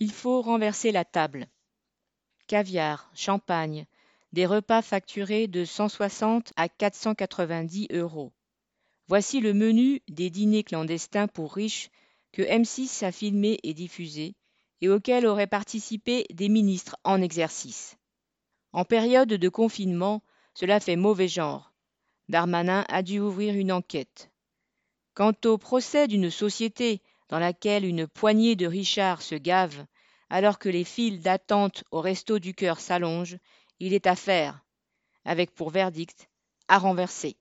Il faut renverser la table. Caviar, champagne, des repas facturés de 160 à 490 euros. Voici le menu des dîners clandestins pour riches que M6 a filmé et diffusé et auxquels auraient participé des ministres en exercice. En période de confinement, cela fait mauvais genre. Darmanin a dû ouvrir une enquête. Quant au procès d'une société dans laquelle une poignée de richards se gavent alors que les files d'attente au resto du cœur s'allongent, il est à faire, avec pour verdict à renverser.